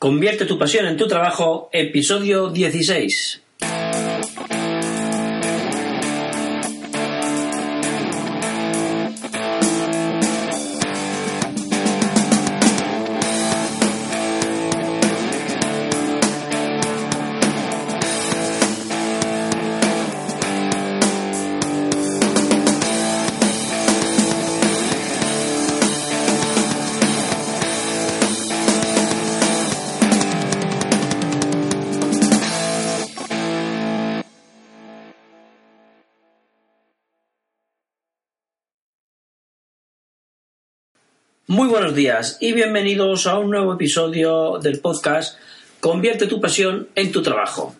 Convierte tu pasión en tu trabajo, episodio 16. Muy buenos días y bienvenidos a un nuevo episodio del podcast Convierte tu pasión en tu trabajo.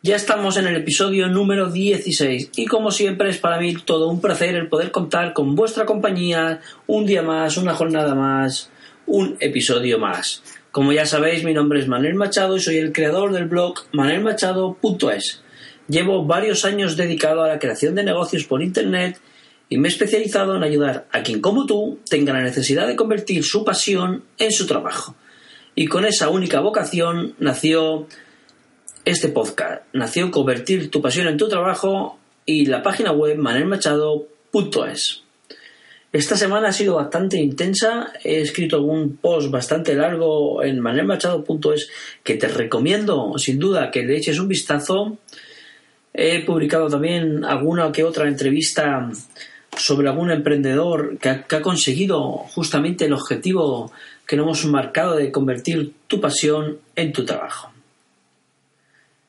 Ya estamos en el episodio número 16 y como siempre es para mí todo un placer el poder contar con vuestra compañía un día más, una jornada más, un episodio más. Como ya sabéis, mi nombre es Manuel Machado y soy el creador del blog manelmachado.es. Llevo varios años dedicado a la creación de negocios por Internet y me he especializado en ayudar a quien como tú tenga la necesidad de convertir su pasión en su trabajo. Y con esa única vocación nació este podcast. Nació convertir tu pasión en tu trabajo y la página web manelmachado.es. Esta semana ha sido bastante intensa. He escrito algún post bastante largo en manelmachado.es que te recomiendo sin duda que le eches un vistazo. He publicado también alguna que otra entrevista sobre algún emprendedor que ha, conseguido justamente el objetivo que nos hemos marcado de convertir tu pasión en tu trabajo.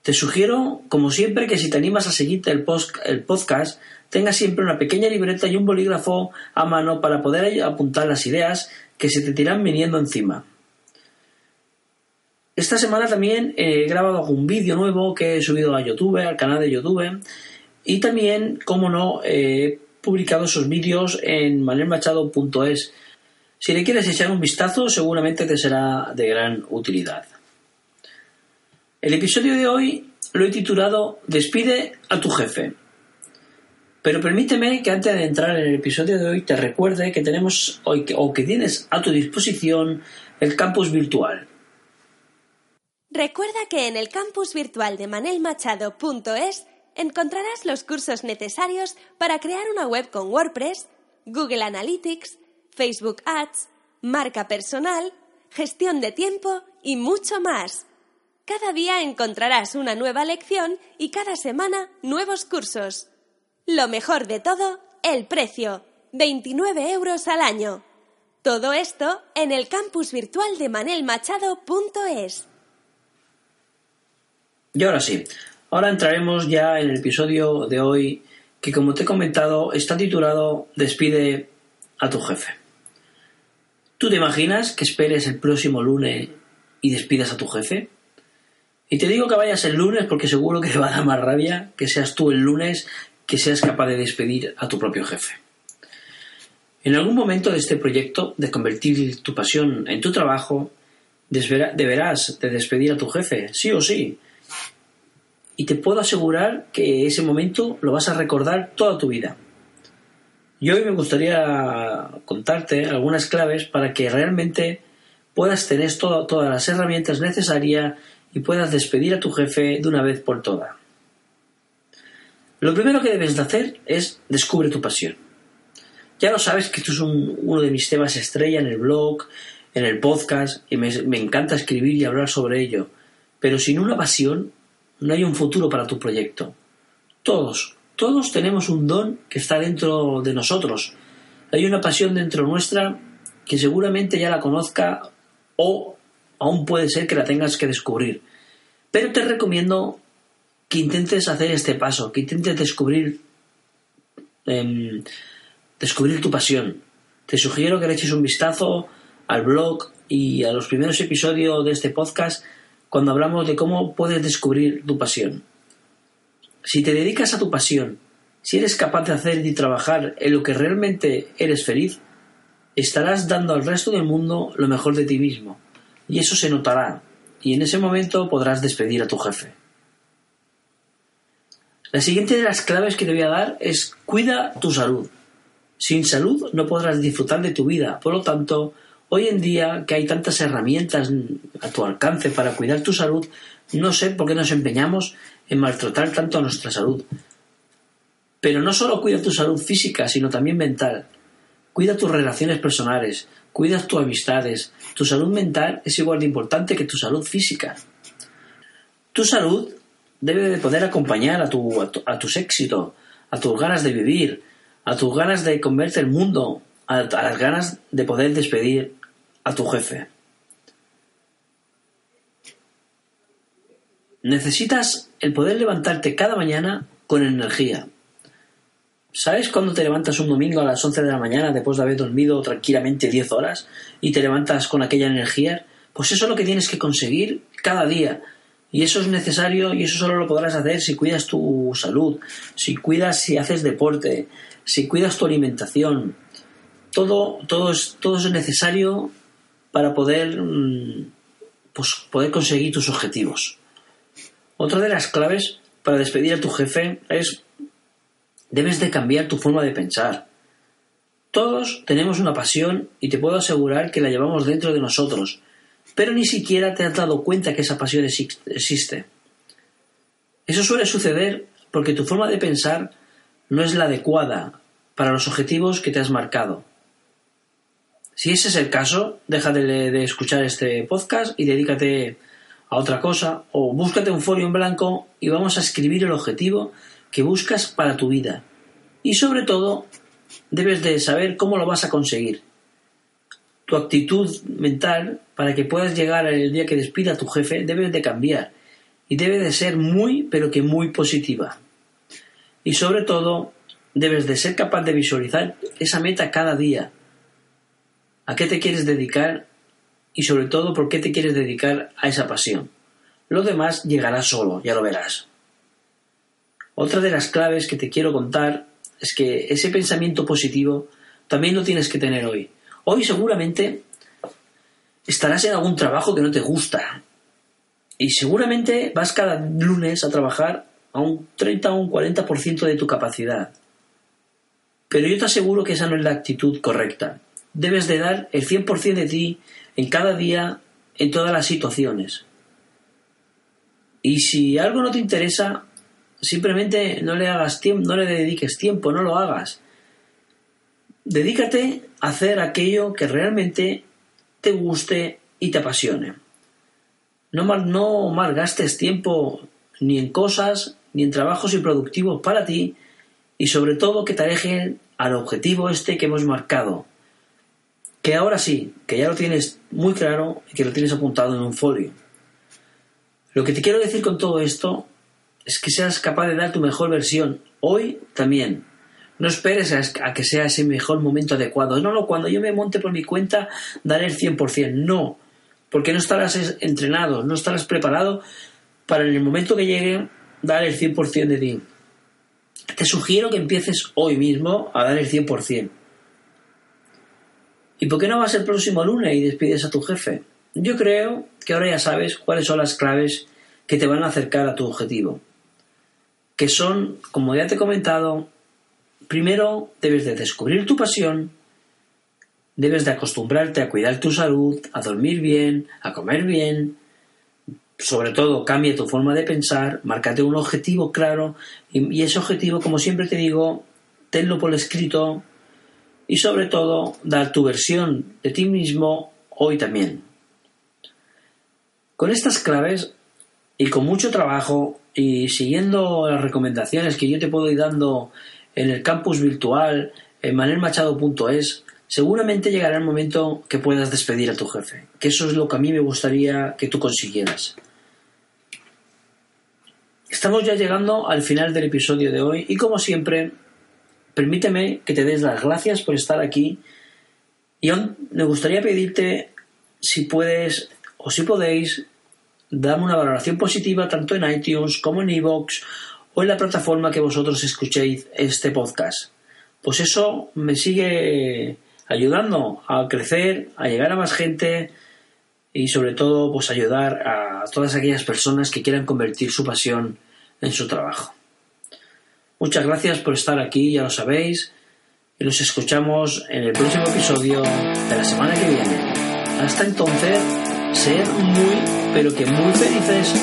Te sugiero, como siempre, que si te animas a seguirte el, el podcast, tengas siempre una pequeña libreta y un bolígrafo a mano para poder apuntar las ideas que se te tiran viniendo encima. Esta semana también he grabado algún vídeo nuevo que he subido a YouTube, al canal de YouTube, y también, como no, he publicado esos vídeos en manelmachado.es. Si le quieres echar un vistazo, seguramente te será de gran utilidad. El episodio de hoy lo he titulado Despide a tu jefe. Pero permíteme que antes de entrar en el episodio de hoy te recuerde que tenemos hoy o que tienes a tu disposición el campus virtual. Recuerda que en el campus virtual de manelmachado.es encontrarás los cursos necesarios para crear una web con WordPress, Google Analytics, Facebook Ads, marca personal, gestión de tiempo y mucho más. Cada día encontrarás una nueva lección y cada semana nuevos cursos. Lo mejor de todo, el precio, 29 euros al año. Todo esto en el campus virtual de manelmachado.es. Y ahora sí, Ahora entraremos ya en el episodio de hoy que como te he comentado está titulado Despide a tu jefe. ¿Tú te imaginas que esperes el próximo lunes y despidas a tu jefe? Y te digo que vayas el lunes porque seguro que te va a dar más rabia que seas tú el lunes que seas capaz de despedir a tu propio jefe. En algún momento de este proyecto de convertir tu pasión en tu trabajo, deberás de despedir a tu jefe, sí o sí, y te puedo asegurar que ese momento lo vas a recordar toda tu vida. Y hoy me gustaría contarte algunas claves para que realmente puedas tener todas las herramientas necesarias y puedas despedir a tu jefe de una vez por todas. Lo primero que debes de hacer es descubre tu pasión. Ya lo sabes que esto es uno de mis temas estrella en el blog, en el podcast, y me encanta escribir y hablar sobre ello. Pero sin una pasión no hay un futuro para tu proyecto. Todos, todos tenemos un don que está dentro de nosotros. Hay una pasión dentro nuestra que seguramente ya la conozca o aún puede ser que la tengas que descubrir. Pero te recomiendo que intentes hacer este paso, que intentes descubrir em, descubrir tu pasión. Te sugiero que le eches un vistazo al blog y a los primeros episodios de este podcast cuando hablamos de cómo puedes descubrir tu pasión. Si te dedicas a tu pasión, si eres capaz de hacer y trabajar en lo que realmente eres feliz, estarás dando al resto del mundo lo mejor de ti mismo. Y eso se notará, y en ese momento podrás despedir a tu jefe. La siguiente de las claves que te voy a dar es cuida tu salud. Sin salud no podrás disfrutar de tu vida, por lo tanto, Hoy en día, que hay tantas herramientas a tu alcance para cuidar tu salud, no sé por qué nos empeñamos en maltratar tanto a nuestra salud. Pero no solo cuida tu salud física, sino también mental. Cuida tus relaciones personales, cuida tus amistades. Tu salud mental es igual de importante que tu salud física. Tu salud debe de poder acompañar a, tu, a, tus éxitos, a tus ganas de vivir, a tus ganas de convertir el mundo, a las ganas de poder despedir a tu jefe. Necesitas el poder levantarte cada mañana con energía. ¿Sabes cuando te levantas un domingo a las 11 de la mañana después de haber dormido tranquilamente 10 horas y te levantas con aquella energía? Pues eso es lo que tienes que conseguir cada día. Y eso es necesario y eso solo lo podrás hacer si cuidas tu salud, si cuidas si haces deporte, si cuidas tu alimentación. Todo, todo, es, todo es necesario para poder, mm, pues, poder conseguir tus objetivos. Otra de las claves para despedir a tu jefe es debes de cambiar tu forma de pensar. Todos tenemos una pasión y te puedo asegurar que la llevamos dentro de nosotros, pero ni siquiera te has dado cuenta que esa pasión existe. Eso suele suceder porque tu forma de pensar no es la adecuada para los objetivos que te has marcado. Si ese es el caso, deja de, escuchar este podcast y dedícate a otra cosa o búscate un folio en blanco y vamos a escribir el objetivo que buscas para tu vida. Y sobre todo, debes de saber cómo lo vas a conseguir. Tu actitud mental para que puedas llegar el día que despida a tu jefe debe de cambiar y debe de ser muy pero que muy positiva. Y sobre todo, debes de ser capaz de visualizar esa meta cada día a qué te quieres dedicar y sobre todo por qué te quieres dedicar a esa pasión. Lo demás llegará solo, ya lo verás. Otra de las claves que te quiero contar es que ese pensamiento positivo también lo tienes que tener hoy. Hoy seguramente estarás en algún trabajo que no te gusta y seguramente vas cada lunes a trabajar a un 30 o un 40% de tu capacidad. Pero yo te aseguro que esa no es la actitud correcta debes de dar el 100% de ti en cada día, en todas las situaciones. Y si algo no te interesa, simplemente no le hagas tiempo, no le dediques tiempo, no lo hagas. Dedícate a hacer aquello que realmente te guste y te apasione. No, mal, no malgastes tiempo ni en cosas, ni en trabajos improductivos para ti, y sobre todo que te alejen al objetivo este que hemos marcado, que ahora sí, que ya lo tienes muy claro y que lo tienes apuntado en un folio. Lo que te quiero decir con todo esto es que seas capaz de dar tu mejor versión hoy también. No esperes a, que sea ese mejor momento adecuado. No, no, cuando yo me monte por mi cuenta daré el 100%. No, porque no estarás entrenado, no estarás preparado para en el momento que llegue dar el 100% de ti. Te sugiero que empieces hoy mismo a dar el 100%. ¿Y por qué no vas el próximo lunes y despides a tu jefe? Yo creo que ahora ya sabes cuáles son las claves que te van a acercar a tu objetivo. Que son, como ya te he comentado, primero debes de descubrir tu pasión, debes de acostumbrarte a cuidar tu salud, a dormir bien, a comer bien, sobre todo cambia tu forma de pensar, márcate un objetivo claro y, ese objetivo, como siempre te digo, tenlo por escrito, y sobre todo dar tu versión de ti mismo hoy también. Con estas claves y con mucho trabajo y siguiendo las recomendaciones que yo te puedo ir dando en el campus virtual en manelmachado.es, seguramente llegará el momento que puedas despedir a tu jefe, que eso es lo que a mí me gustaría que tú consiguieras. Estamos ya llegando al final del episodio de hoy y como siempre permíteme que te des las gracias por estar aquí y aún me gustaría pedirte si puedes o si podéis, darme una valoración positiva tanto en iTunes como en iVoox o en la plataforma que vosotros escuchéis este podcast. Pues eso me sigue ayudando a crecer, a llegar a más gente y sobre todo pues ayudar a todas aquellas personas que quieran convertir su pasión en su trabajo. Muchas gracias por estar aquí, ya lo sabéis, y nos escuchamos en el próximo episodio de la semana que viene. Hasta entonces, ser muy, pero que muy felices